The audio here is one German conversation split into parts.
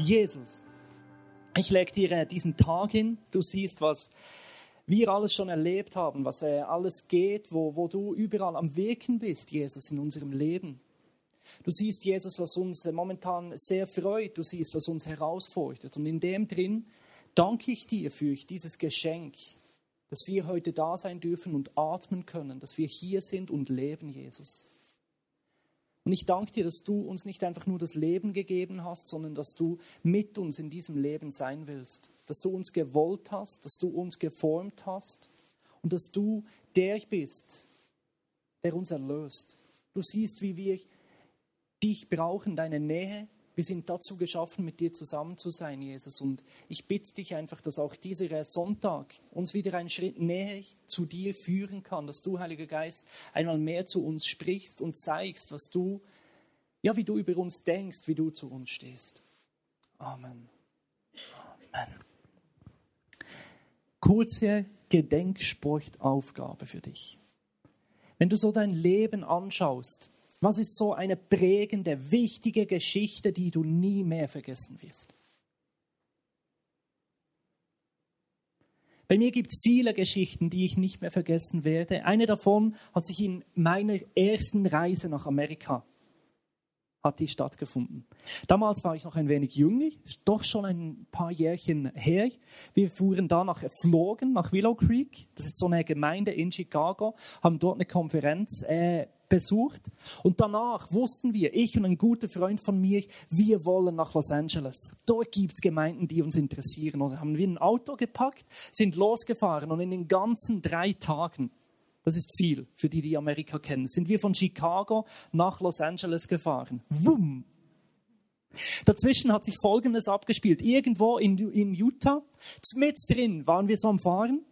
Jesus, ich lege dir äh, diesen Tag hin. Du siehst, was wir alles schon erlebt haben, was äh, alles geht, wo, wo du überall am Wirken bist, Jesus, in unserem Leben. Du siehst, Jesus, was uns äh, momentan sehr freut. Du siehst, was uns herausfordert. Und in dem drin danke ich dir für dieses Geschenk, dass wir heute da sein dürfen und atmen können, dass wir hier sind und leben, Jesus. Und ich danke dir, dass du uns nicht einfach nur das Leben gegeben hast, sondern dass du mit uns in diesem Leben sein willst. Dass du uns gewollt hast, dass du uns geformt hast und dass du der bist, der uns erlöst. Du siehst, wie wir dich brauchen, deine Nähe, wir sind dazu geschaffen, mit dir zusammen zu sein, Jesus. Und ich bitte dich einfach, dass auch dieser Sonntag uns wieder einen Schritt näher zu dir führen kann, dass du, Heiliger Geist, einmal mehr zu uns sprichst und zeigst, was du, ja, wie du über uns denkst, wie du zu uns stehst. Amen. Amen. Kurze Gedenksportaufgabe für dich. Wenn du so dein Leben anschaust, was ist so eine prägende, wichtige Geschichte, die du nie mehr vergessen wirst? Bei mir gibt es viele Geschichten, die ich nicht mehr vergessen werde. Eine davon hat sich in meiner ersten Reise nach Amerika hat die stattgefunden. Damals war ich noch ein wenig jünger, doch schon ein paar Jährchen her. Wir fuhren da nach, flogen nach Willow Creek. Das ist so eine Gemeinde in Chicago, haben dort eine Konferenz äh, besucht. Und danach wussten wir, ich und ein guter Freund von mir, wir wollen nach Los Angeles. Dort gibt es Gemeinden, die uns interessieren. Und haben wir ein Auto gepackt, sind losgefahren und in den ganzen drei Tagen, das ist viel für die, die Amerika kennen, sind wir von Chicago nach Los Angeles gefahren. Wumm! Dazwischen hat sich Folgendes abgespielt. Irgendwo in, in Utah, mit drin waren wir so am Fahren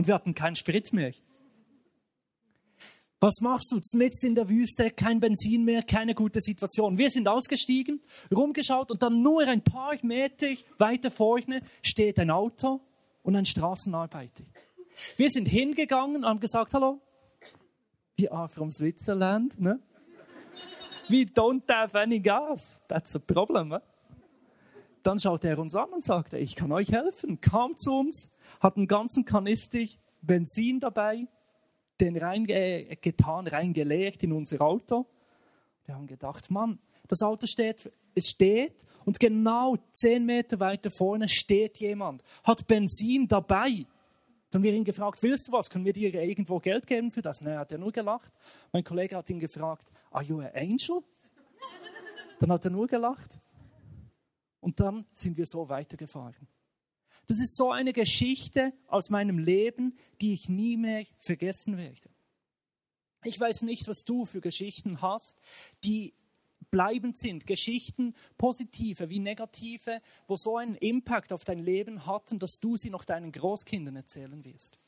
und wir hatten keinen Sprit mehr. Was machst du? Mitten in der Wüste, kein Benzin mehr, keine gute Situation. Wir sind ausgestiegen, rumgeschaut und dann nur ein paar Meter weiter vorne steht ein Auto und ein Straßenarbeiter. Wir sind hingegangen und haben gesagt, hallo, we are from Switzerland. Ne? We don't have any gas. That's a problem. Ne? Dann schaut er uns an und sagte, ich kann euch helfen. Kam zu uns, hat einen ganzen Kanister Benzin dabei, den reingetan, reingeleert in unser Auto. Wir haben gedacht, Mann, das Auto steht, es steht und genau zehn Meter weiter vorne steht jemand, hat Benzin dabei. Dann haben wir ihn gefragt, willst du was? Können wir dir irgendwo Geld geben für das? Nein, hat er nur gelacht. Mein Kollege hat ihn gefragt, are you an angel? Dann hat er nur gelacht. Und dann sind wir so weitergefahren. Das ist so eine Geschichte aus meinem Leben, die ich nie mehr vergessen werde. Ich weiß nicht, was du für Geschichten hast, die bleibend sind. Geschichten, positive wie negative, wo so einen Impact auf dein Leben hatten, dass du sie noch deinen Großkindern erzählen wirst.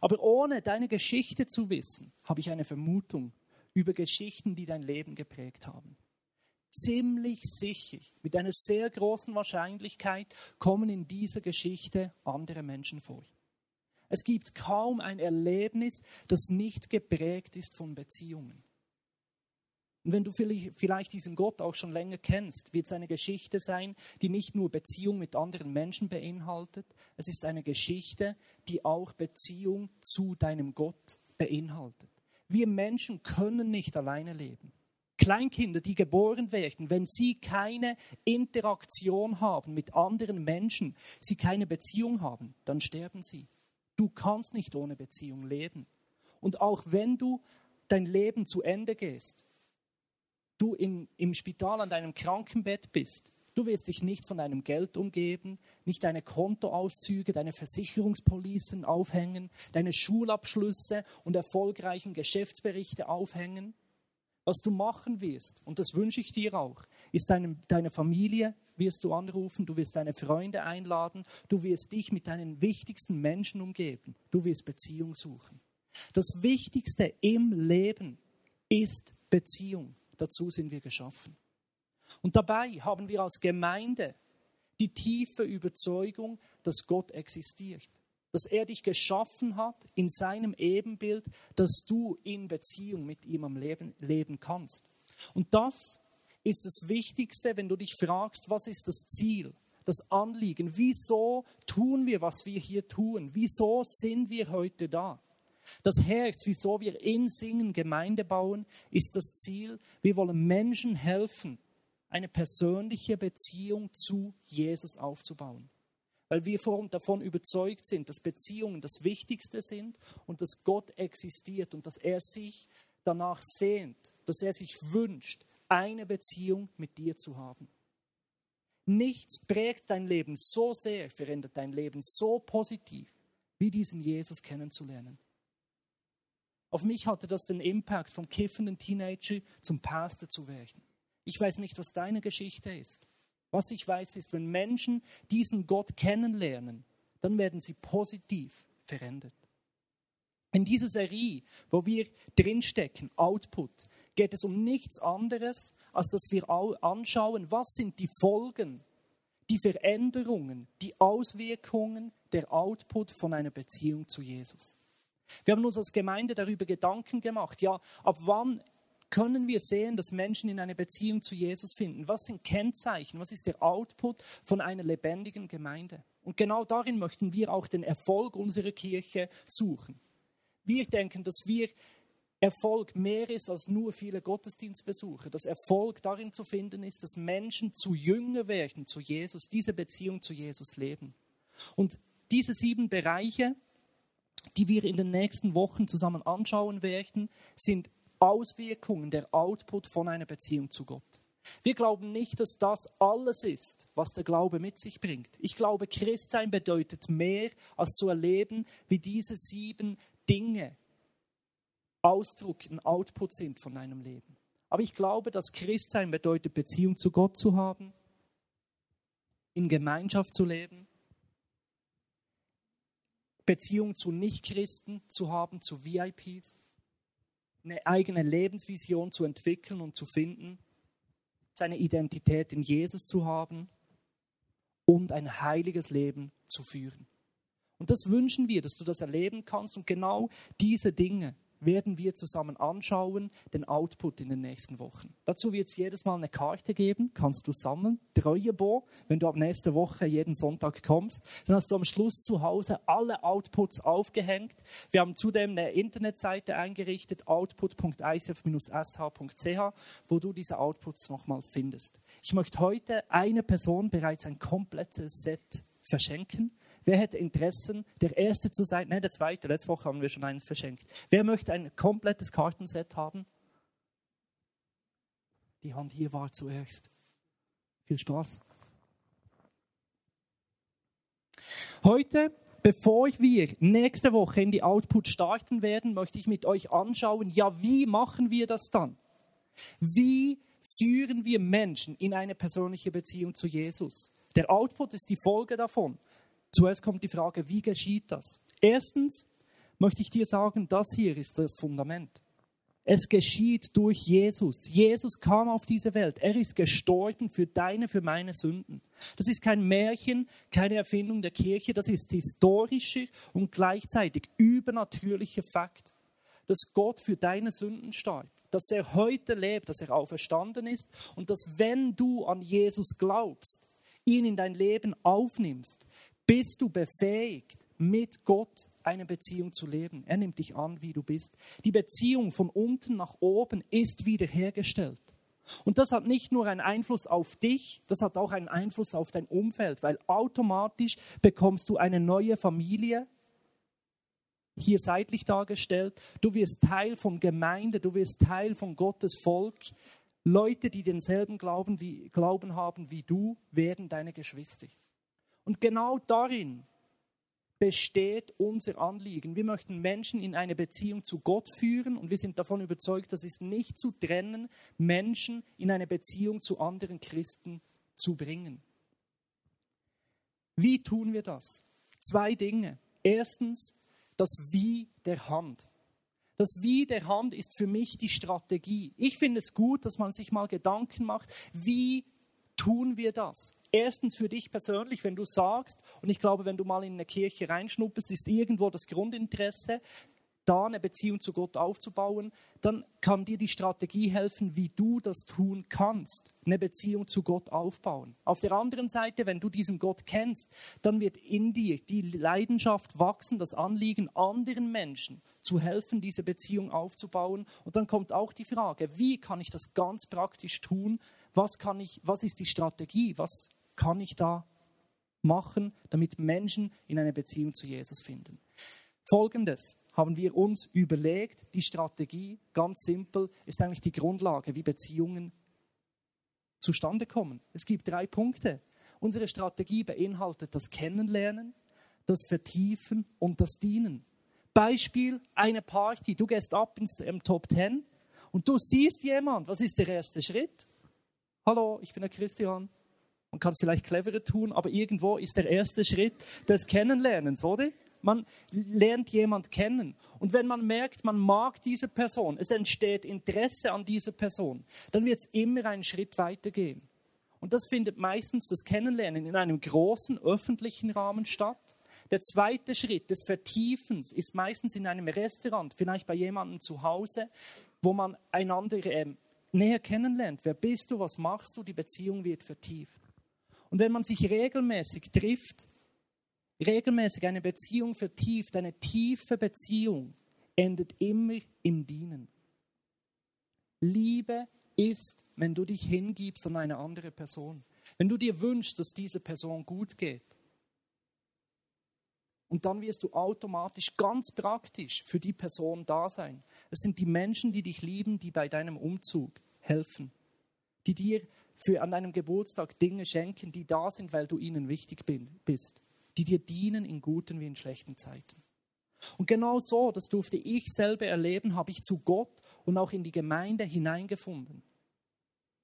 Aber ohne deine Geschichte zu wissen, habe ich eine Vermutung über Geschichten, die dein Leben geprägt haben ziemlich sicher, mit einer sehr großen Wahrscheinlichkeit kommen in dieser Geschichte andere Menschen vor. Es gibt kaum ein Erlebnis, das nicht geprägt ist von Beziehungen. Und wenn du vielleicht diesen Gott auch schon länger kennst, wird es eine Geschichte sein, die nicht nur Beziehung mit anderen Menschen beinhaltet, es ist eine Geschichte, die auch Beziehung zu deinem Gott beinhaltet. Wir Menschen können nicht alleine leben. Kleinkinder, die geboren werden, wenn sie keine Interaktion haben mit anderen Menschen, sie keine Beziehung haben, dann sterben sie. Du kannst nicht ohne Beziehung leben. Und auch wenn du dein Leben zu Ende gehst, du in, im Spital an deinem Krankenbett bist, du wirst dich nicht von deinem Geld umgeben, nicht deine Kontoauszüge, deine Versicherungspolicen aufhängen, deine Schulabschlüsse und erfolgreichen Geschäftsberichte aufhängen, was du machen wirst, und das wünsche ich dir auch, ist deine, deine Familie wirst du anrufen, du wirst deine Freunde einladen, du wirst dich mit deinen wichtigsten Menschen umgeben, du wirst Beziehung suchen. Das Wichtigste im Leben ist Beziehung. Dazu sind wir geschaffen. Und dabei haben wir als Gemeinde die tiefe Überzeugung, dass Gott existiert. Dass er dich geschaffen hat in seinem Ebenbild, dass du in Beziehung mit ihm am Leben leben kannst. Und das ist das Wichtigste, wenn du dich fragst, was ist das Ziel, das Anliegen, wieso tun wir, was wir hier tun, wieso sind wir heute da. Das Herz, wieso wir in Singen Gemeinde bauen, ist das Ziel, wir wollen Menschen helfen, eine persönliche Beziehung zu Jesus aufzubauen weil wir davon überzeugt sind, dass Beziehungen das Wichtigste sind und dass Gott existiert und dass er sich danach sehnt, dass er sich wünscht, eine Beziehung mit dir zu haben. Nichts prägt dein Leben so sehr, verändert dein Leben so positiv, wie diesen Jesus kennenzulernen. Auf mich hatte das den Impact, vom kiffenden Teenager zum Pastor zu werden. Ich weiß nicht, was deine Geschichte ist. Was ich weiß, ist, wenn Menschen diesen Gott kennenlernen, dann werden sie positiv verändert. In dieser Serie, wo wir drinstecken, Output, geht es um nichts anderes, als dass wir anschauen, was sind die Folgen, die Veränderungen, die Auswirkungen der Output von einer Beziehung zu Jesus. Wir haben uns als Gemeinde darüber Gedanken gemacht, ja, ab wann können wir sehen, dass Menschen in eine Beziehung zu Jesus finden? Was sind Kennzeichen? Was ist der Output von einer lebendigen Gemeinde? Und genau darin möchten wir auch den Erfolg unserer Kirche suchen. Wir denken, dass wir Erfolg mehr ist als nur viele Gottesdienstbesucher. Dass Erfolg darin zu finden ist, dass Menschen zu Jünger werden zu Jesus, diese Beziehung zu Jesus leben. Und diese sieben Bereiche, die wir in den nächsten Wochen zusammen anschauen werden, sind Auswirkungen, der Output von einer Beziehung zu Gott. Wir glauben nicht, dass das alles ist, was der Glaube mit sich bringt. Ich glaube, Christsein bedeutet mehr, als zu erleben, wie diese sieben Dinge Ausdruck, ein Output sind von einem Leben. Aber ich glaube, dass Christsein bedeutet, Beziehung zu Gott zu haben, in Gemeinschaft zu leben, Beziehung zu Nichtchristen zu haben, zu VIPs, eine eigene Lebensvision zu entwickeln und zu finden, seine Identität in Jesus zu haben und ein heiliges Leben zu führen. Und das wünschen wir, dass du das erleben kannst und genau diese Dinge werden wir zusammen anschauen, den Output in den nächsten Wochen. Dazu wird es jedes Mal eine Karte geben, kannst du sammeln, Treuebo, wenn du ab nächste Woche jeden Sonntag kommst. Dann hast du am Schluss zu Hause alle Outputs aufgehängt. Wir haben zudem eine Internetseite eingerichtet, output.icf-sh.ch, wo du diese Outputs nochmals findest. Ich möchte heute eine Person bereits ein komplettes Set verschenken. Wer hätte Interessen, der Erste zu sein? Nein, der Zweite. Letzte Woche haben wir schon eines verschenkt. Wer möchte ein komplettes Kartenset haben? Die Hand hier war zuerst. Viel Spaß. Heute, bevor wir nächste Woche in die Output starten werden, möchte ich mit euch anschauen, ja, wie machen wir das dann? Wie führen wir Menschen in eine persönliche Beziehung zu Jesus? Der Output ist die Folge davon. Zuerst kommt die Frage, wie geschieht das? Erstens möchte ich dir sagen, das hier ist das Fundament. Es geschieht durch Jesus. Jesus kam auf diese Welt. Er ist gestorben für deine, für meine Sünden. Das ist kein Märchen, keine Erfindung der Kirche. Das ist historischer und gleichzeitig übernatürlicher Fakt, dass Gott für deine Sünden starb. Dass er heute lebt, dass er auferstanden ist und dass wenn du an Jesus glaubst, ihn in dein Leben aufnimmst, bist du befähigt, mit Gott eine Beziehung zu leben. Er nimmt dich an, wie du bist. Die Beziehung von unten nach oben ist wiederhergestellt. Und das hat nicht nur einen Einfluss auf dich, das hat auch einen Einfluss auf dein Umfeld, weil automatisch bekommst du eine neue Familie, hier seitlich dargestellt. Du wirst Teil von Gemeinde, du wirst Teil von Gottes Volk. Leute, die denselben Glauben, wie, Glauben haben wie du, werden deine Geschwister. Und genau darin besteht unser Anliegen. Wir möchten Menschen in eine Beziehung zu Gott führen und wir sind davon überzeugt, dass es nicht zu trennen, Menschen in eine Beziehung zu anderen Christen zu bringen. Wie tun wir das? Zwei Dinge. Erstens das Wie der Hand. Das Wie der Hand ist für mich die Strategie. Ich finde es gut, dass man sich mal Gedanken macht, wie tun wir das? Erstens für dich persönlich, wenn du sagst, und ich glaube, wenn du mal in eine Kirche reinschnuppest, ist irgendwo das Grundinteresse, da eine Beziehung zu Gott aufzubauen, dann kann dir die Strategie helfen, wie du das tun kannst, eine Beziehung zu Gott aufbauen. Auf der anderen Seite, wenn du diesen Gott kennst, dann wird in dir die Leidenschaft wachsen, das Anliegen anderen Menschen zu helfen, diese Beziehung aufzubauen. Und dann kommt auch die Frage, wie kann ich das ganz praktisch tun? Was kann ich, was ist die Strategie? Was kann ich da machen, damit Menschen in eine Beziehung zu Jesus finden? Folgendes haben wir uns überlegt, die Strategie, ganz simpel, ist eigentlich die Grundlage, wie Beziehungen zustande kommen. Es gibt drei Punkte. Unsere Strategie beinhaltet das Kennenlernen, das Vertiefen und das Dienen. Beispiel, eine Party, du gehst ab ins Top Ten und du siehst jemand, was ist der erste Schritt? Hallo, ich bin der Christian. Man kann es vielleicht cleverer tun, aber irgendwo ist der erste Schritt des Kennenlernens, oder? Man lernt jemand kennen. Und wenn man merkt, man mag diese Person, es entsteht Interesse an dieser Person, dann wird es immer einen Schritt weitergehen. Und das findet meistens das Kennenlernen in einem großen öffentlichen Rahmen statt. Der zweite Schritt des Vertiefens ist meistens in einem Restaurant, vielleicht bei jemandem zu Hause, wo man einander äh, näher kennenlernt. Wer bist du? Was machst du? Die Beziehung wird vertieft. Und wenn man sich regelmäßig trifft, regelmäßig eine Beziehung vertieft, eine tiefe Beziehung, endet immer im Dienen. Liebe ist, wenn du dich hingibst an eine andere Person, wenn du dir wünschst, dass diese Person gut geht. Und dann wirst du automatisch ganz praktisch für die Person da sein. Es sind die Menschen, die dich lieben, die bei deinem Umzug helfen, die dir für an deinem Geburtstag Dinge schenken, die da sind, weil du ihnen wichtig bist die dir dienen in guten wie in schlechten Zeiten. Und genau so, das durfte ich selber erleben, habe ich zu Gott und auch in die Gemeinde hineingefunden.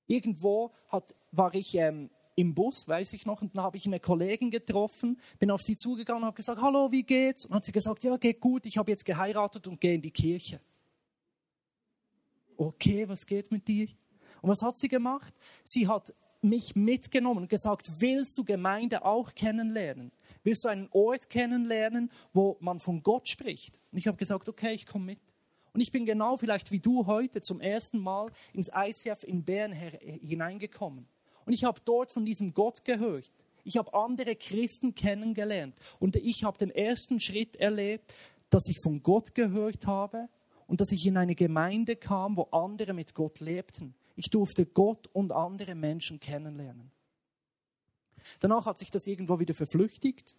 Irgendwo hat, war ich ähm, im Bus, weiß ich noch, und dann habe ich eine Kollegin getroffen, bin auf sie zugegangen und habe gesagt, hallo, wie geht's? Und hat sie gesagt, ja, geht gut, ich habe jetzt geheiratet und gehe in die Kirche. Okay, was geht mit dir? Und was hat sie gemacht? Sie hat mich mitgenommen und gesagt, willst du Gemeinde auch kennenlernen? Willst du einen Ort kennenlernen, wo man von Gott spricht? Und ich habe gesagt, okay, ich komme mit. Und ich bin genau vielleicht wie du heute zum ersten Mal ins ICF in Bern hineingekommen. Und ich habe dort von diesem Gott gehört. Ich habe andere Christen kennengelernt. Und ich habe den ersten Schritt erlebt, dass ich von Gott gehört habe und dass ich in eine Gemeinde kam, wo andere mit Gott lebten. Ich durfte Gott und andere Menschen kennenlernen. Danach hat sich das irgendwo wieder verflüchtigt.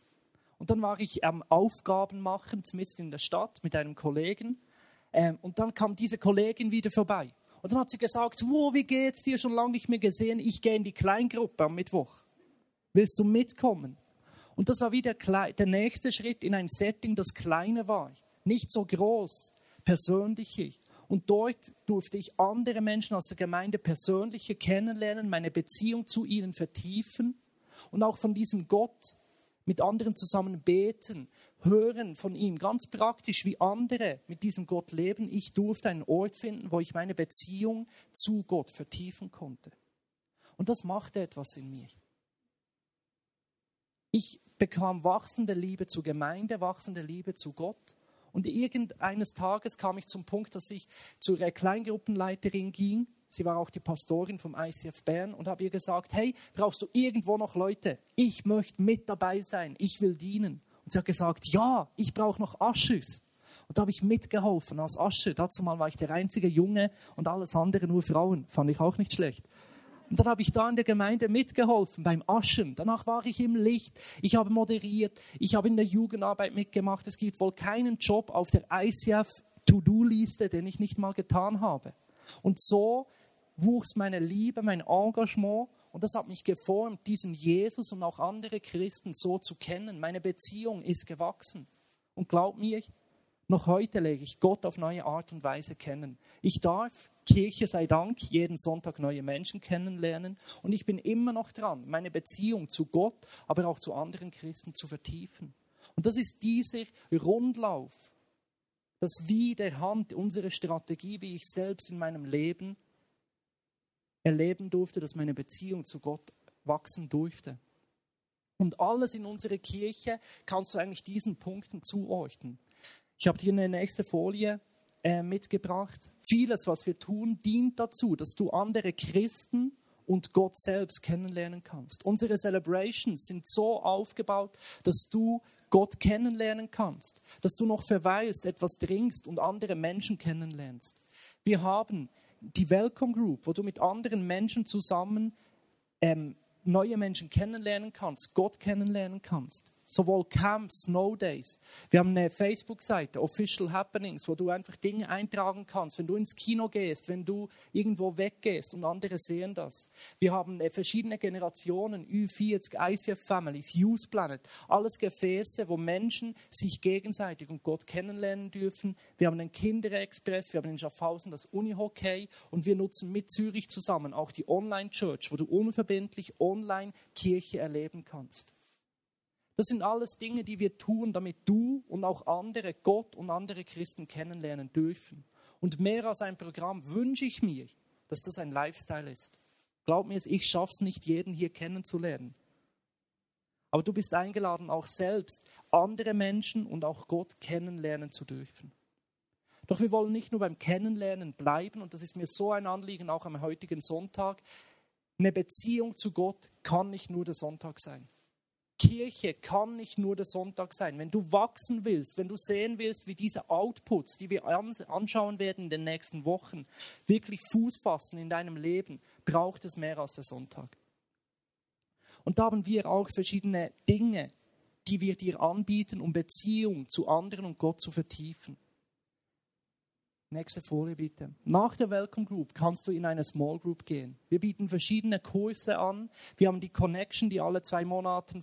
Und dann war ich am Aufgaben machen, mitten in der Stadt mit einem Kollegen. Ähm, und dann kam diese Kollegin wieder vorbei. Und dann hat sie gesagt, wo, wie geht's dir? Schon lange nicht mehr gesehen. Ich gehe in die Kleingruppe am Mittwoch. Willst du mitkommen? Und das war wieder der nächste Schritt in ein Setting, das kleiner war. Nicht so groß, persönlicher. Und dort durfte ich andere Menschen aus der Gemeinde persönlicher kennenlernen, meine Beziehung zu ihnen vertiefen und auch von diesem Gott mit anderen zusammen beten, hören von ihm, ganz praktisch, wie andere mit diesem Gott leben. Ich durfte einen Ort finden, wo ich meine Beziehung zu Gott vertiefen konnte. Und das machte etwas in mir. Ich bekam wachsende Liebe zur Gemeinde, wachsende Liebe zu Gott. Und irgendeines Tages kam ich zum Punkt, dass ich zur Kleingruppenleiterin ging Sie war auch die Pastorin vom ICF Bern und habe ihr gesagt, hey, brauchst du irgendwo noch Leute? Ich möchte mit dabei sein, ich will dienen. Und sie hat gesagt, ja, ich brauche noch Aschers. Und da habe ich mitgeholfen als Ascher. Dazu mal war ich der einzige Junge und alles andere nur Frauen. Fand ich auch nicht schlecht. Und dann habe ich da in der Gemeinde mitgeholfen beim Aschen. Danach war ich im Licht. Ich habe moderiert. Ich habe in der Jugendarbeit mitgemacht. Es gibt wohl keinen Job auf der ICF To-Do-Liste, den ich nicht mal getan habe. Und so wuchs meine Liebe, mein Engagement und das hat mich geformt, diesen Jesus und auch andere Christen so zu kennen. Meine Beziehung ist gewachsen. Und glaub mir, noch heute lege ich Gott auf neue Art und Weise kennen. Ich darf, Kirche sei Dank, jeden Sonntag neue Menschen kennenlernen und ich bin immer noch dran, meine Beziehung zu Gott, aber auch zu anderen Christen zu vertiefen. Und das ist dieser Rundlauf, das Wie der Hand, unsere Strategie, wie ich selbst in meinem Leben erleben durfte, dass meine Beziehung zu Gott wachsen durfte. Und alles in unserer Kirche kannst du eigentlich diesen Punkten zuordnen. Ich habe dir eine nächste Folie äh, mitgebracht. Vieles, was wir tun, dient dazu, dass du andere Christen und Gott selbst kennenlernen kannst. Unsere Celebrations sind so aufgebaut, dass du Gott kennenlernen kannst, dass du noch verweilst, etwas trinkst und andere Menschen kennenlernst. Wir haben die Welcome Group, wo du mit anderen Menschen zusammen ähm, neue Menschen kennenlernen kannst, Gott kennenlernen kannst sowohl Camps, Snow Days. Wir haben eine Facebook-Seite, Official Happenings, wo du einfach Dinge eintragen kannst, wenn du ins Kino gehst, wenn du irgendwo weggehst und andere sehen das. Wir haben äh, verschiedene Generationen, Ü40, ICF Families, Youth Planet, alles Gefäße, wo Menschen sich gegenseitig und Gott kennenlernen dürfen. Wir haben den Kinderexpress, wir haben in Schaffhausen das Unihockey und wir nutzen mit Zürich zusammen auch die Online-Church, wo du unverbindlich online Kirche erleben kannst. Das sind alles Dinge, die wir tun, damit du und auch andere Gott und andere Christen kennenlernen dürfen. Und mehr als ein Programm wünsche ich mir, dass das ein Lifestyle ist. Glaub mir, ich schaffe es nicht, jeden hier kennenzulernen. Aber du bist eingeladen, auch selbst andere Menschen und auch Gott kennenlernen zu dürfen. Doch wir wollen nicht nur beim Kennenlernen bleiben, und das ist mir so ein Anliegen, auch am heutigen Sonntag. Eine Beziehung zu Gott kann nicht nur der Sonntag sein. Kirche kann nicht nur der Sonntag sein. Wenn du wachsen willst, wenn du sehen willst, wie diese Outputs, die wir anschauen werden in den nächsten Wochen, wirklich Fuß fassen in deinem Leben, braucht es mehr als der Sonntag. Und da haben wir auch verschiedene Dinge, die wir dir anbieten, um Beziehung zu anderen und Gott zu vertiefen. Nächste Folie bitte. Nach der Welcome Group kannst du in eine Small Group gehen. Wir bieten verschiedene Kurse an. Wir haben die Connection, die alle zwei Monate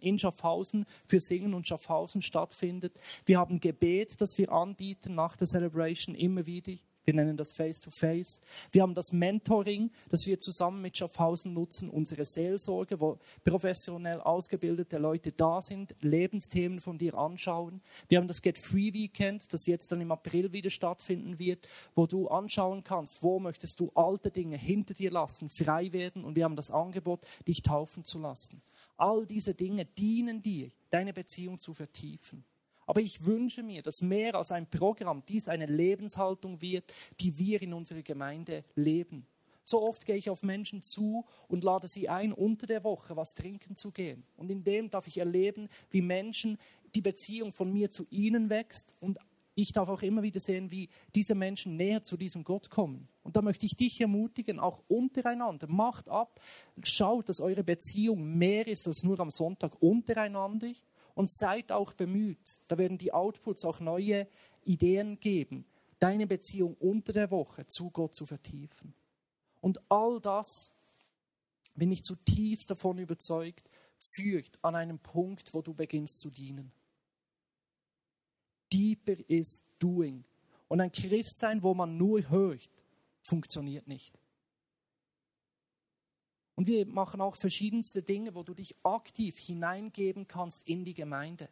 in Schaffhausen für Singen und Schaffhausen stattfindet. Wir haben Gebet, das wir anbieten nach der Celebration immer wieder. Wir nennen das Face-to-Face. Wir haben das Mentoring, das wir zusammen mit Schaffhausen nutzen, unsere Seelsorge, wo professionell ausgebildete Leute da sind, Lebensthemen von dir anschauen. Wir haben das Get Free Weekend, das jetzt dann im April wieder stattfinden wird, wo du anschauen kannst, wo möchtest du alte Dinge hinter dir lassen, frei werden. Und wir haben das Angebot, dich taufen zu lassen. All diese Dinge dienen dir, deine Beziehung zu vertiefen. Aber ich wünsche mir, dass mehr als ein Programm dies eine Lebenshaltung wird, die wir in unserer Gemeinde leben. So oft gehe ich auf Menschen zu und lade sie ein, unter der Woche was trinken zu gehen. Und in dem darf ich erleben, wie Menschen die Beziehung von mir zu ihnen wächst und ich darf auch immer wieder sehen, wie diese Menschen näher zu diesem Gott kommen. Und da möchte ich dich ermutigen, auch untereinander, macht ab, schaut, dass eure Beziehung mehr ist als nur am Sonntag untereinander, und seid auch bemüht. Da werden die Outputs auch neue Ideen geben, deine Beziehung unter der Woche zu Gott zu vertiefen. Und all das, bin ich zutiefst davon überzeugt, führt an einen Punkt, wo du beginnst zu dienen. Deeper is doing. Und ein Christsein, wo man nur hört, funktioniert nicht. Und wir machen auch verschiedenste Dinge, wo du dich aktiv hineingeben kannst in die Gemeinde.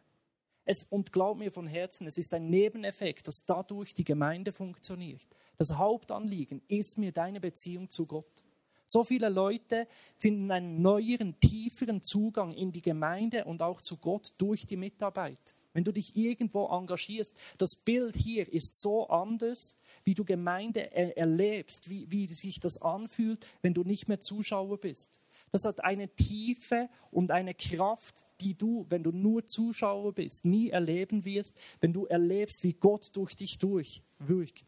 Es, und glaub mir von Herzen, es ist ein Nebeneffekt, dass dadurch die Gemeinde funktioniert. Das Hauptanliegen ist mir deine Beziehung zu Gott. So viele Leute finden einen neueren, tieferen Zugang in die Gemeinde und auch zu Gott durch die Mitarbeit. Wenn du dich irgendwo engagierst, das Bild hier ist so anders, wie du Gemeinde er erlebst, wie, wie sich das anfühlt, wenn du nicht mehr Zuschauer bist. Das hat eine Tiefe und eine Kraft, die du, wenn du nur Zuschauer bist, nie erleben wirst, wenn du erlebst, wie Gott durch dich durchwirkt.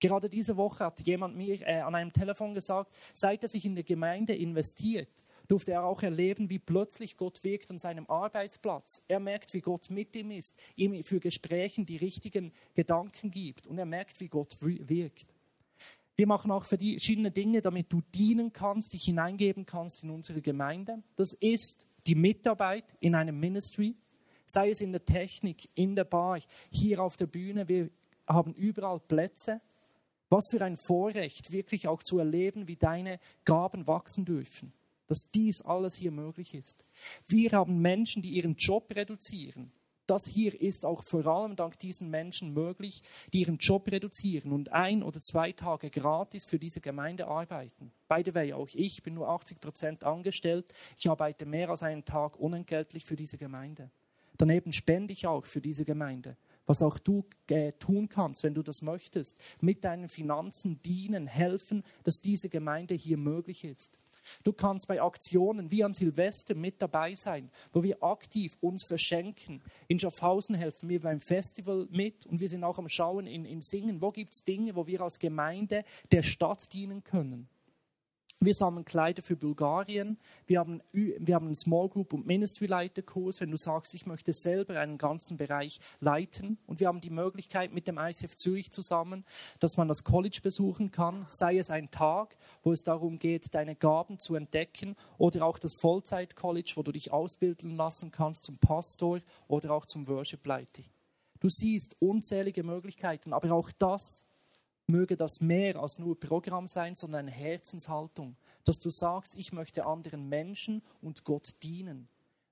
Gerade diese Woche hat jemand mir äh, an einem Telefon gesagt, seit er sich in die Gemeinde investiert, durfte er auch erleben, wie plötzlich Gott wirkt an seinem Arbeitsplatz. Er merkt, wie Gott mit ihm ist, ihm für Gesprächen die richtigen Gedanken gibt und er merkt, wie Gott wirkt. Wir machen auch verschiedene Dinge, damit du dienen kannst, dich hineingeben kannst in unsere Gemeinde. Das ist die Mitarbeit in einem Ministry, sei es in der Technik, in der Bar, hier auf der Bühne. Wir haben überall Plätze. Was für ein Vorrecht, wirklich auch zu erleben, wie deine Gaben wachsen dürfen dass dies alles hier möglich ist. Wir haben Menschen, die ihren Job reduzieren, das hier ist auch vor allem dank diesen Menschen möglich, die ihren Job reduzieren und ein oder zwei Tage gratis für diese Gemeinde arbeiten. By the way, auch ich bin nur 80 Prozent angestellt. Ich arbeite mehr als einen Tag unentgeltlich für diese Gemeinde. Daneben spende ich auch für diese Gemeinde. Was auch du äh, tun kannst, wenn du das möchtest, mit deinen Finanzen dienen, helfen, dass diese Gemeinde hier möglich ist. Du kannst bei Aktionen wie an Silvester mit dabei sein, wo wir aktiv uns verschenken. In Schaffhausen helfen wir beim Festival mit und wir sind auch am Schauen in, in Singen. Wo gibt es Dinge, wo wir als Gemeinde der Stadt dienen können? Wir sammeln Kleider für Bulgarien. Wir haben, wir haben einen Small Group und Ministry Leiterkurs, wenn du sagst, ich möchte selber einen ganzen Bereich leiten. Und wir haben die Möglichkeit mit dem ICF Zürich zusammen, dass man das College besuchen kann, sei es ein Tag, wo es darum geht, deine Gaben zu entdecken, oder auch das Vollzeit College, wo du dich ausbilden lassen kannst zum Pastor oder auch zum Worship Leiter. Du siehst unzählige Möglichkeiten, aber auch das möge das mehr als nur Programm sein, sondern eine Herzenshaltung, dass du sagst, ich möchte anderen Menschen und Gott dienen,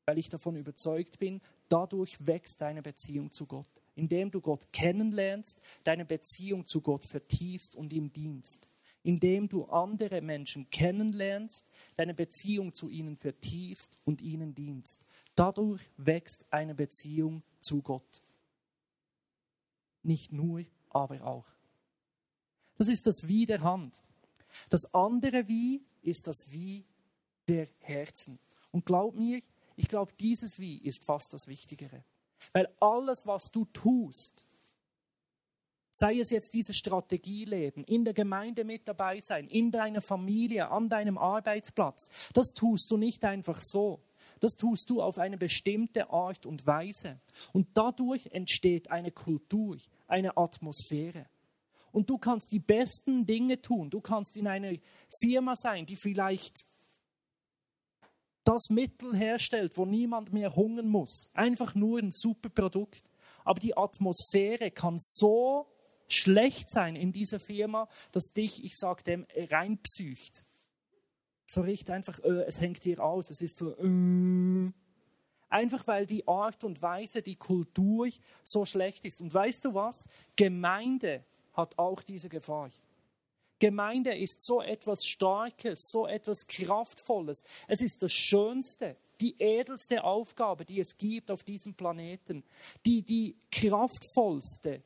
weil ich davon überzeugt bin, dadurch wächst deine Beziehung zu Gott. Indem du Gott kennenlernst, deine Beziehung zu Gott vertiefst und ihm dienst. Indem du andere Menschen kennenlernst, deine Beziehung zu ihnen vertiefst und ihnen dienst. Dadurch wächst eine Beziehung zu Gott. Nicht nur, aber auch. Das ist das Wie der Hand. Das andere Wie ist das Wie der Herzen. Und glaub mir, ich glaube, dieses Wie ist fast das Wichtigere. Weil alles, was du tust, sei es jetzt dieses Strategieleben, in der Gemeinde mit dabei sein, in deiner Familie, an deinem Arbeitsplatz, das tust du nicht einfach so. Das tust du auf eine bestimmte Art und Weise. Und dadurch entsteht eine Kultur, eine Atmosphäre. Und du kannst die besten Dinge tun. Du kannst in einer Firma sein, die vielleicht das Mittel herstellt, wo niemand mehr hungern muss. Einfach nur ein super Produkt. Aber die Atmosphäre kann so schlecht sein in dieser Firma, dass dich, ich sage dem, reinpsycht. So riecht einfach, äh, es hängt dir aus. Es ist so, äh. Einfach weil die Art und Weise, die Kultur so schlecht ist. Und weißt du was? Gemeinde hat auch diese Gefahr. Gemeinde ist so etwas Starkes, so etwas Kraftvolles. Es ist das Schönste, die edelste Aufgabe, die es gibt auf diesem Planeten. Die, die kraftvollste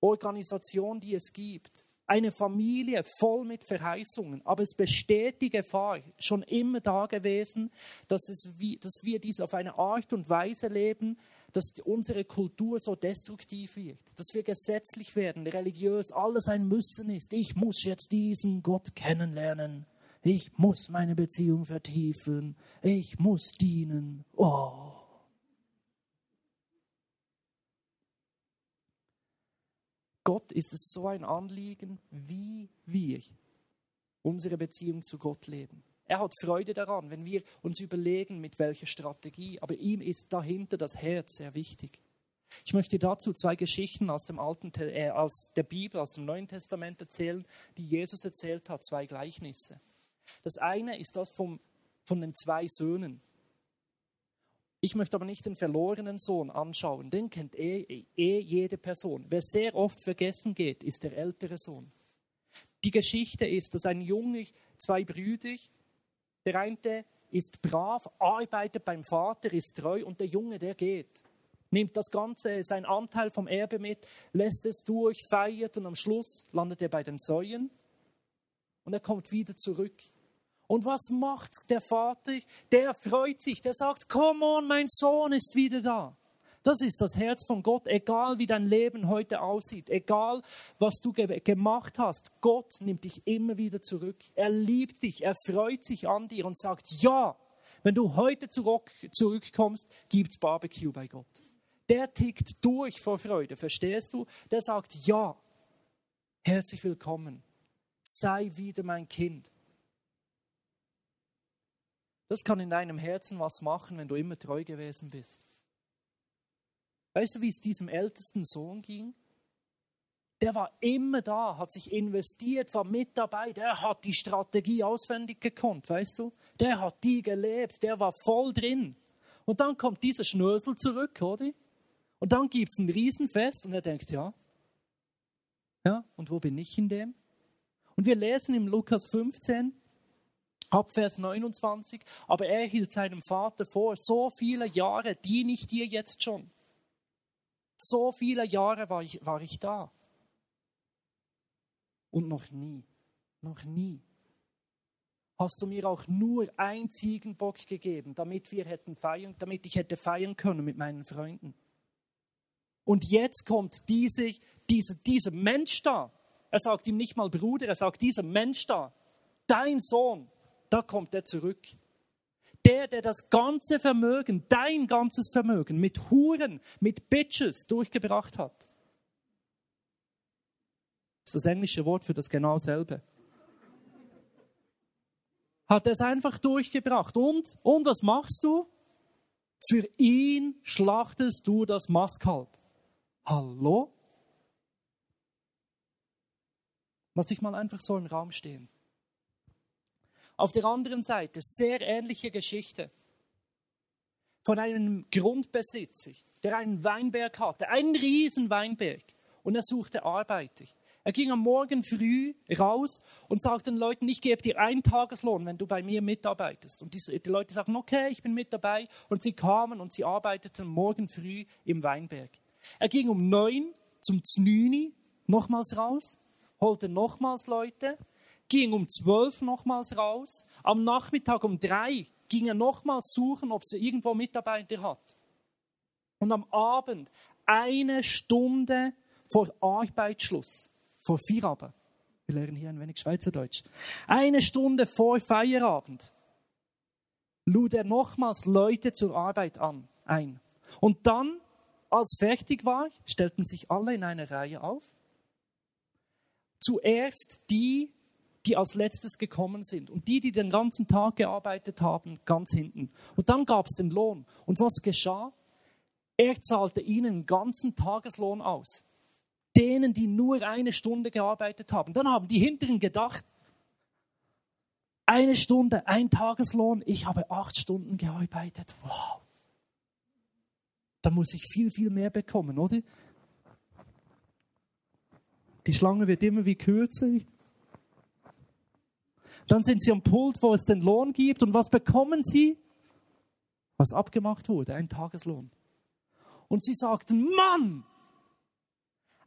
Organisation, die es gibt. Eine Familie voll mit Verheißungen. Aber es besteht die Gefahr, schon immer da gewesen, dass, es dass wir dies auf eine Art und Weise leben, dass unsere Kultur so destruktiv wird, dass wir gesetzlich werden, religiös, alles ein Müssen ist. Ich muss jetzt diesen Gott kennenlernen. Ich muss meine Beziehung vertiefen. Ich muss dienen. Oh. Gott ist es so ein Anliegen, wie wir unsere Beziehung zu Gott leben. Er hat Freude daran, wenn wir uns überlegen, mit welcher Strategie. Aber ihm ist dahinter das Herz sehr wichtig. Ich möchte dazu zwei Geschichten aus, dem Alten, äh, aus der Bibel, aus dem Neuen Testament erzählen, die Jesus erzählt hat, zwei Gleichnisse. Das eine ist das vom, von den zwei Söhnen. Ich möchte aber nicht den verlorenen Sohn anschauen, den kennt eh, eh jede Person. Wer sehr oft vergessen geht, ist der ältere Sohn. Die Geschichte ist, dass ein Junge, zwei Brüder, der eine ist brav, arbeitet beim Vater, ist treu und der Junge, der geht. Nimmt das Ganze, sein Anteil vom Erbe mit, lässt es durch, feiert und am Schluss landet er bei den Säuen und er kommt wieder zurück. Und was macht der Vater? Der freut sich, der sagt, come on, mein Sohn ist wieder da. Das ist das Herz von Gott, egal wie dein Leben heute aussieht, egal was du ge gemacht hast. Gott nimmt dich immer wieder zurück. Er liebt dich, er freut sich an dir und sagt, ja, wenn du heute zurück, zurückkommst, gibt's Barbecue bei Gott. Der tickt durch vor Freude, verstehst du? Der sagt, ja, herzlich willkommen, sei wieder mein Kind. Das kann in deinem Herzen was machen, wenn du immer treu gewesen bist. Weißt du, wie es diesem ältesten Sohn ging? Der war immer da, hat sich investiert, war mit dabei, der hat die Strategie auswendig gekonnt, weißt du? Der hat die gelebt, der war voll drin. Und dann kommt dieser Schnösel zurück, oder? Und dann gibt es ein Riesenfest und er denkt, ja, ja, und wo bin ich in dem? Und wir lesen im Lukas 15, ab Vers 29, aber er hielt seinem Vater vor, so viele Jahre diene ich dir jetzt schon. So viele Jahre war ich, war ich da. Und noch nie, noch nie hast du mir auch nur ein Ziegenbock gegeben, damit wir hätten feiern, damit ich hätte feiern können mit meinen Freunden. Und jetzt kommt diese, diese, dieser Mensch da. Er sagt ihm nicht mal Bruder, er sagt dieser Mensch da, dein Sohn, da kommt er zurück. Der, der das ganze Vermögen, dein ganzes Vermögen mit Huren, mit Bitches durchgebracht hat. Das ist das englische Wort für das genau selbe hat es einfach durchgebracht. Und, und was machst du? Für ihn schlachtest du das Mastkalb. Hallo? Lass ich mal einfach so im Raum stehen. Auf der anderen Seite, sehr ähnliche Geschichte von einem Grundbesitzer, der einen Weinberg hatte, einen riesen Weinberg, und er suchte Arbeiter. Er ging am Morgen früh raus und sagte den Leuten, ich gebe dir einen Tageslohn, wenn du bei mir mitarbeitest. Und die, die Leute sagten, okay, ich bin mit dabei. Und sie kamen und sie arbeiteten morgen früh im Weinberg. Er ging um neun zum Znüni nochmals raus, holte nochmals Leute, ging um zwölf nochmals raus. Am Nachmittag um drei ging er nochmals suchen, ob er irgendwo Mitarbeiter hat. Und am Abend, eine Stunde vor Arbeitsschluss, vor Feierabend. Wir lernen hier ein wenig Schweizerdeutsch. Eine Stunde vor Feierabend lud er nochmals Leute zur Arbeit an, ein. Und dann, als fertig war, stellten sich alle in eine Reihe auf. Zuerst die, die als letztes gekommen sind und die, die den ganzen Tag gearbeitet haben, ganz hinten. Und dann gab es den Lohn. Und was geschah? Er zahlte ihnen einen ganzen Tageslohn aus denen, die nur eine Stunde gearbeitet haben. Dann haben die hinteren gedacht, eine Stunde, ein Tageslohn, ich habe acht Stunden gearbeitet. Wow. Da muss ich viel, viel mehr bekommen, oder? Die Schlange wird immer wie kürzer. Dann sind sie am Pult, wo es den Lohn gibt. Und was bekommen sie? Was abgemacht wurde, ein Tageslohn. Und sie sagten, Mann,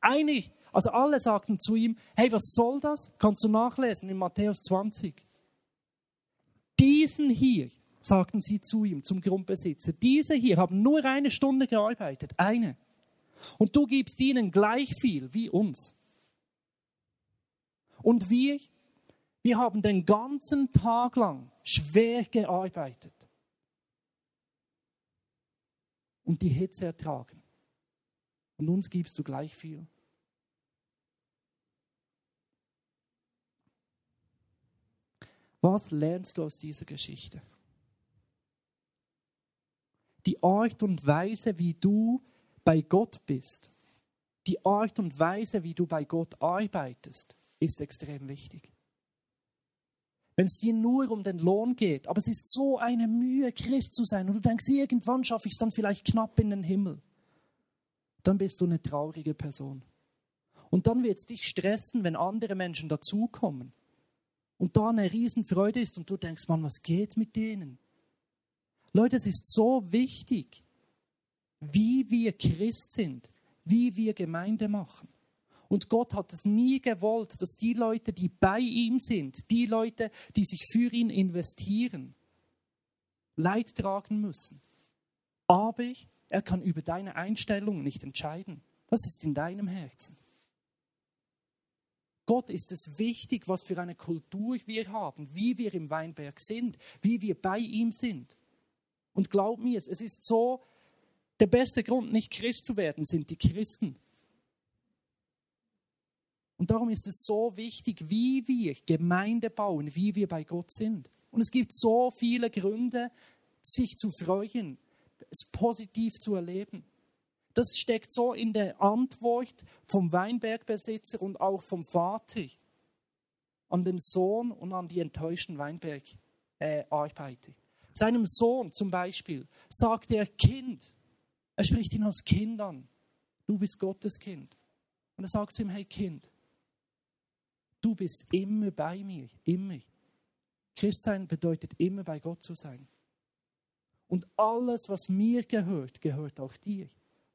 Einig, also alle sagten zu ihm, hey, was soll das? Kannst du nachlesen in Matthäus 20. Diesen hier, sagten sie zu ihm, zum Grundbesitzer, diese hier haben nur eine Stunde gearbeitet, eine. Und du gibst ihnen gleich viel wie uns. Und wir, wir haben den ganzen Tag lang schwer gearbeitet und die Hitze ertragen. Und uns gibst du gleich viel. Was lernst du aus dieser Geschichte? Die Art und Weise, wie du bei Gott bist, die Art und Weise, wie du bei Gott arbeitest, ist extrem wichtig. Wenn es dir nur um den Lohn geht, aber es ist so eine Mühe, Christ zu sein, und du denkst, irgendwann schaffe ich es dann vielleicht knapp in den Himmel, dann bist du eine traurige Person. Und dann wird es dich stressen, wenn andere Menschen dazukommen und da eine Riesenfreude ist und du denkst, Mann, was geht mit denen? Leute, es ist so wichtig, wie wir Christ sind, wie wir Gemeinde machen. Und Gott hat es nie gewollt, dass die Leute, die bei ihm sind, die Leute, die sich für ihn investieren, Leid tragen müssen. Aber er kann über deine Einstellung nicht entscheiden. Was ist in deinem Herzen? Gott ist es wichtig, was für eine Kultur wir haben, wie wir im Weinberg sind, wie wir bei ihm sind. Und glaub mir, es ist so, der beste Grund, nicht Christ zu werden, sind die Christen. Und darum ist es so wichtig, wie wir Gemeinde bauen, wie wir bei Gott sind. Und es gibt so viele Gründe, sich zu freuen, es positiv zu erleben. Das steckt so in der Antwort vom Weinbergbesitzer und auch vom Vater an den Sohn und an die enttäuschten Weinbergarbeiter. Äh, Seinem Sohn zum Beispiel sagt er, Kind, Er spricht ihn als Kind an. Du bist Gottes Kind. Und er sagt zu ihm, hey Kind, du bist immer bei mir, immer. Christsein bedeutet immer bei Gott zu sein. Und alles, was mir gehört, gehört auch dir.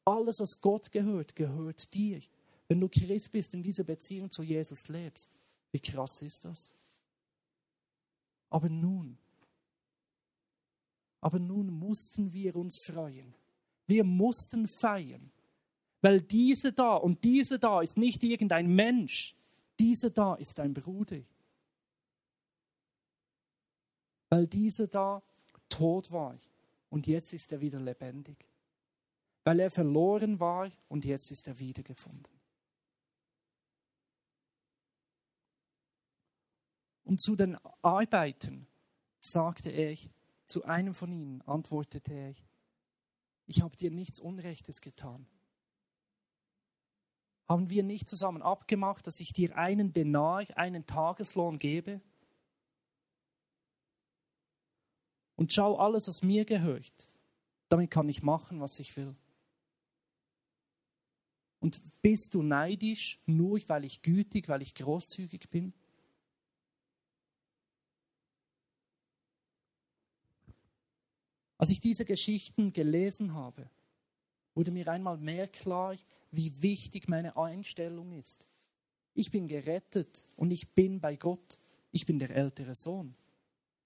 Alles, was Gott gehört, gehört dir. Wenn du Christ bist, in dieser Beziehung zu Jesus lebst, wie krass ist das? Aber nun, aber nun mussten wir uns freuen. Wir mussten feiern. Weil diese da und diese da ist nicht irgendein Mensch. Diese da ist ein Bruder. Weil diese da tot war und jetzt ist er wieder lebendig. Weil er verloren war und jetzt ist er wiedergefunden. Und zu den Arbeiten sagte er, zu einem von ihnen antwortete er, ich habe dir nichts Unrechtes getan. Haben wir nicht zusammen abgemacht, dass ich dir einen Denar, einen Tageslohn gebe? Und schau alles, was mir gehört. Damit kann ich machen, was ich will. Und bist du neidisch, nur weil ich gütig, weil ich großzügig bin? Als ich diese Geschichten gelesen habe, wurde mir einmal mehr klar, wie wichtig meine Einstellung ist. Ich bin gerettet und ich bin bei Gott. Ich bin der ältere Sohn.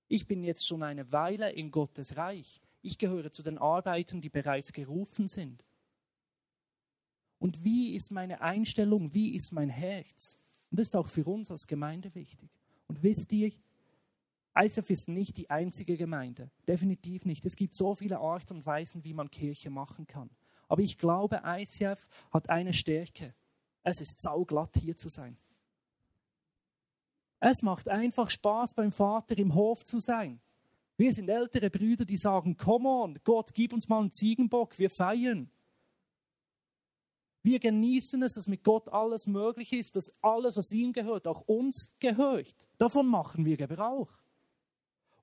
Ich bin jetzt schon eine Weile in Gottes Reich. Ich gehöre zu den Arbeitern, die bereits gerufen sind. Und wie ist meine Einstellung? Wie ist mein Herz? Und das ist auch für uns als Gemeinde wichtig. Und wisst ihr, ISF ist nicht die einzige Gemeinde. Definitiv nicht. Es gibt so viele Arten und Weisen, wie man Kirche machen kann. Aber ich glaube, ICF hat eine Stärke. Es ist sauglatt, hier zu sein. Es macht einfach Spaß, beim Vater im Hof zu sein. Wir sind ältere Brüder, die sagen, come on, Gott, gib uns mal einen Ziegenbock, wir feiern. Wir genießen es, dass mit Gott alles möglich ist, dass alles, was ihm gehört, auch uns gehört. Davon machen wir Gebrauch.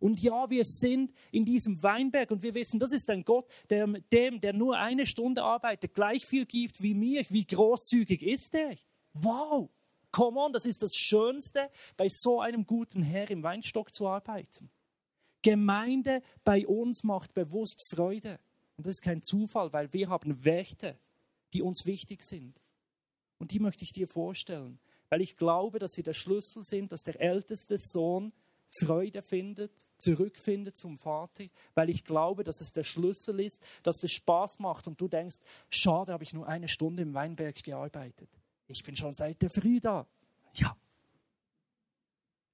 Und ja, wir sind in diesem Weinberg und wir wissen, das ist ein Gott, der dem, der nur eine Stunde arbeitet, gleich viel gibt wie mir. Wie großzügig ist er? Wow! Come on, das ist das Schönste, bei so einem guten Herr im Weinstock zu arbeiten. Gemeinde bei uns macht bewusst Freude. Und das ist kein Zufall, weil wir haben Werte, die uns wichtig sind. Und die möchte ich dir vorstellen, weil ich glaube, dass sie der Schlüssel sind, dass der älteste Sohn Freude findet, zurückfindet zum Vater, weil ich glaube, dass es der Schlüssel ist, dass es Spaß macht und du denkst, schade, habe ich nur eine Stunde im Weinberg gearbeitet. Ich bin schon seit der Früh da. Ja.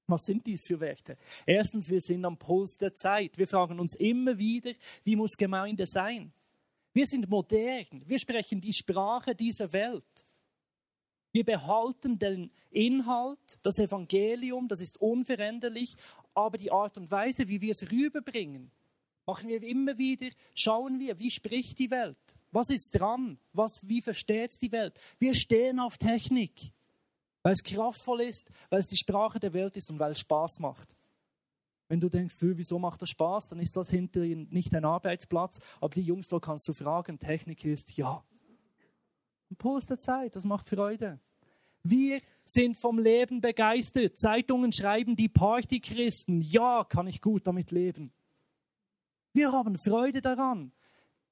Was sind dies für Werte? Erstens, wir sind am Puls der Zeit. Wir fragen uns immer wieder, wie muss Gemeinde sein? Wir sind modern. Wir sprechen die Sprache dieser Welt. Wir behalten den Inhalt, das Evangelium, das ist unveränderlich, aber die Art und Weise, wie wir es rüberbringen, machen wir immer wieder, schauen wir, wie spricht die Welt? Was ist dran? Was, wie versteht die Welt? Wir stehen auf Technik, weil es kraftvoll ist, weil es die Sprache der Welt ist und weil es Spaß macht. Wenn du denkst, wieso macht das Spaß, dann ist das hinterher nicht ein Arbeitsplatz, aber die Jungs, so kannst du fragen, Technik ist ja, Impuls der Zeit, das macht Freude. Wir sind vom Leben begeistert. Zeitungen schreiben die Partychristen. Ja, kann ich gut damit leben. Wir haben Freude daran.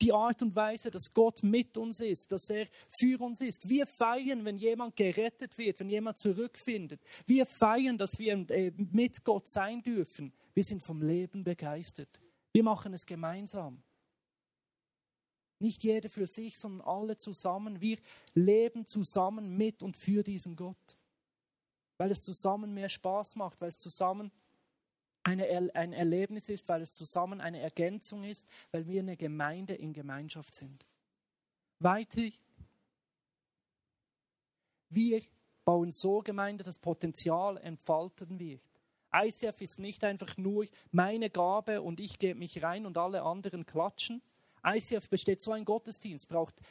Die Art und Weise, dass Gott mit uns ist, dass er für uns ist. Wir feiern, wenn jemand gerettet wird, wenn jemand zurückfindet. Wir feiern, dass wir äh, mit Gott sein dürfen. Wir sind vom Leben begeistert. Wir machen es gemeinsam. Nicht jeder für sich, sondern alle zusammen. Wir leben zusammen mit und für diesen Gott. Weil es zusammen mehr Spaß macht, weil es zusammen eine, ein Erlebnis ist, weil es zusammen eine Ergänzung ist, weil wir eine Gemeinde in Gemeinschaft sind. Weiter. Wir bauen so Gemeinde, dass Potenzial entfalten wird. ICF ist nicht einfach nur meine Gabe und ich gebe mich rein und alle anderen klatschen, ICF besteht so ein Gottesdienst, braucht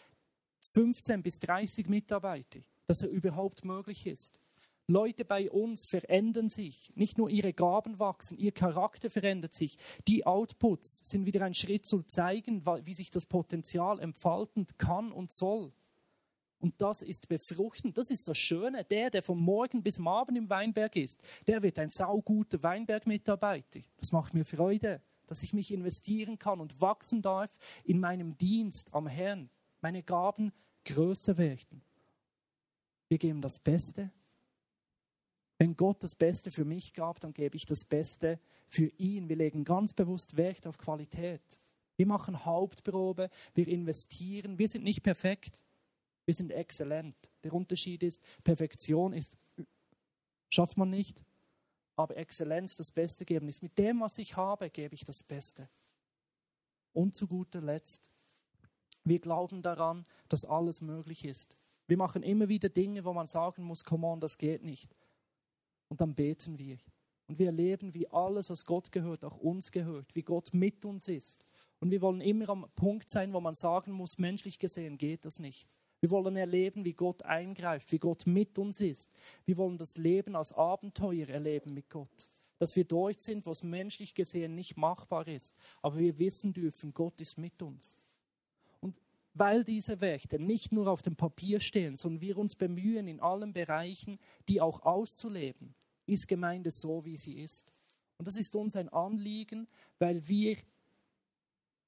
15 bis 30 Mitarbeiter, dass er überhaupt möglich ist. Leute bei uns verändern sich. Nicht nur ihre Gaben wachsen, ihr Charakter verändert sich. Die Outputs sind wieder ein Schritt zu zeigen, wie sich das Potenzial entfalten kann und soll. Und das ist befruchtend, das ist das Schöne. Der, der vom Morgen bis am Abend im Weinberg ist, der wird ein sauguter Weinbergmitarbeiter. Das macht mir Freude, dass ich mich investieren kann und wachsen darf in meinem Dienst am Herrn. Meine Gaben größer werden. Wir geben das Beste wenn Gott das Beste für mich gab, dann gebe ich das Beste für ihn. Wir legen ganz bewusst Wert auf Qualität. Wir machen Hauptprobe, wir investieren. Wir sind nicht perfekt, wir sind exzellent. Der Unterschied ist, Perfektion ist, schafft man nicht, aber Exzellenz, das Beste geben, ist mit dem, was ich habe, gebe ich das Beste. Und zu guter Letzt, wir glauben daran, dass alles möglich ist. Wir machen immer wieder Dinge, wo man sagen muss, come on, das geht nicht. Und dann beten wir. Und wir erleben, wie alles, was Gott gehört, auch uns gehört, wie Gott mit uns ist. Und wir wollen immer am Punkt sein, wo man sagen muss, menschlich gesehen geht das nicht. Wir wollen erleben, wie Gott eingreift, wie Gott mit uns ist. Wir wollen das Leben als Abenteuer erleben mit Gott. Dass wir dort sind, wo es menschlich gesehen nicht machbar ist. Aber wir wissen dürfen, Gott ist mit uns. Und weil diese Werte nicht nur auf dem Papier stehen, sondern wir uns bemühen, in allen Bereichen die auch auszuleben, ist Gemeinde so, wie sie ist. Und das ist uns ein Anliegen, weil wir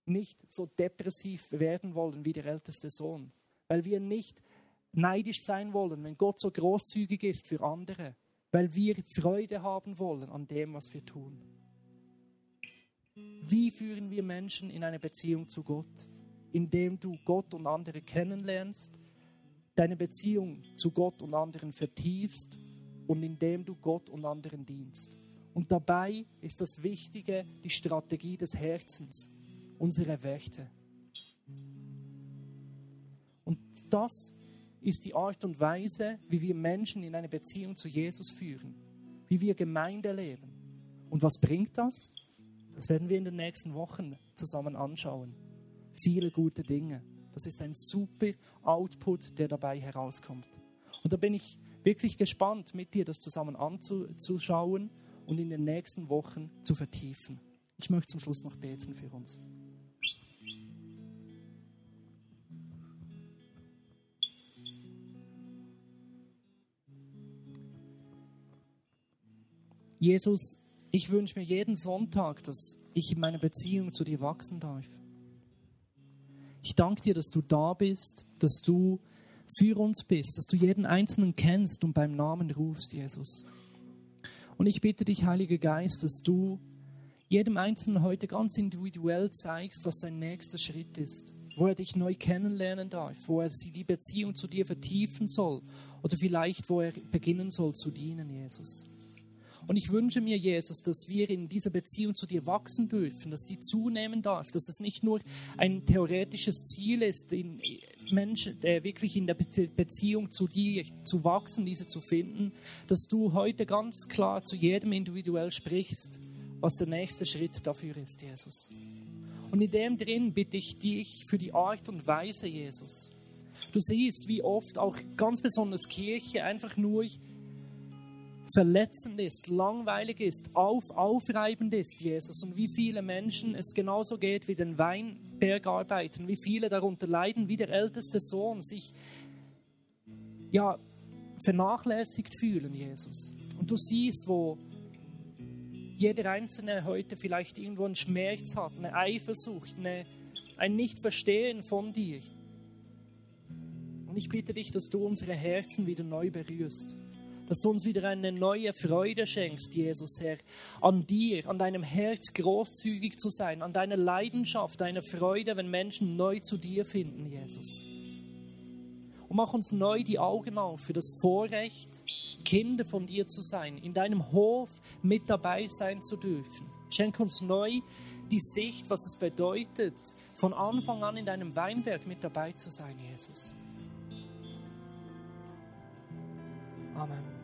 nicht so depressiv werden wollen wie der älteste Sohn, weil wir nicht neidisch sein wollen, wenn Gott so großzügig ist für andere, weil wir Freude haben wollen an dem, was wir tun. Wie führen wir Menschen in eine Beziehung zu Gott? Indem du Gott und andere kennenlernst, deine Beziehung zu Gott und anderen vertiefst und indem du Gott und anderen dienst. Und dabei ist das Wichtige die Strategie des Herzens, unsere Werte. Und das ist die Art und Weise, wie wir Menschen in eine Beziehung zu Jesus führen, wie wir Gemeinde leben. Und was bringt das? Das werden wir in den nächsten Wochen zusammen anschauen. Viele gute Dinge. Das ist ein super Output, der dabei herauskommt. Und da bin ich wirklich gespannt, mit dir das zusammen anzuschauen und in den nächsten Wochen zu vertiefen. Ich möchte zum Schluss noch beten für uns. Jesus, ich wünsche mir jeden Sonntag, dass ich in meiner Beziehung zu dir wachsen darf. Ich danke dir, dass du da bist, dass du für uns bist, dass du jeden Einzelnen kennst und beim Namen rufst, Jesus. Und ich bitte dich, Heiliger Geist, dass du jedem Einzelnen heute ganz individuell zeigst, was sein nächster Schritt ist, wo er dich neu kennenlernen darf, wo er die Beziehung zu dir vertiefen soll oder vielleicht wo er beginnen soll zu dienen, Jesus. Und ich wünsche mir, Jesus, dass wir in dieser Beziehung zu dir wachsen dürfen, dass die zunehmen darf, dass es nicht nur ein theoretisches Ziel ist, in, Menschen, äh, wirklich in der Beziehung zu dir zu wachsen, diese zu finden, dass du heute ganz klar zu jedem individuell sprichst, was der nächste Schritt dafür ist, Jesus. Und in dem drin bitte ich dich für die Art und Weise, Jesus. Du siehst, wie oft auch ganz besonders Kirche einfach nur verletzend ist, langweilig ist, auf, aufreibend ist, Jesus. Und wie viele Menschen es genauso geht wie den Weinbergarbeitern, wie viele darunter leiden, wie der älteste Sohn sich ja, vernachlässigt fühlen, Jesus. Und du siehst, wo jeder Einzelne heute vielleicht irgendwo einen Schmerz hat, eine Eifersucht, eine, ein Nicht-Verstehen von dir. Und ich bitte dich, dass du unsere Herzen wieder neu berührst dass du uns wieder eine neue Freude schenkst, Jesus Herr, an dir, an deinem Herz großzügig zu sein, an deiner Leidenschaft, deiner Freude, wenn Menschen neu zu dir finden, Jesus. Und mach uns neu die Augen auf für das Vorrecht, Kinder von dir zu sein, in deinem Hof mit dabei sein zu dürfen. Schenk uns neu die Sicht, was es bedeutet, von Anfang an in deinem Weinberg mit dabei zu sein, Jesus. Amen.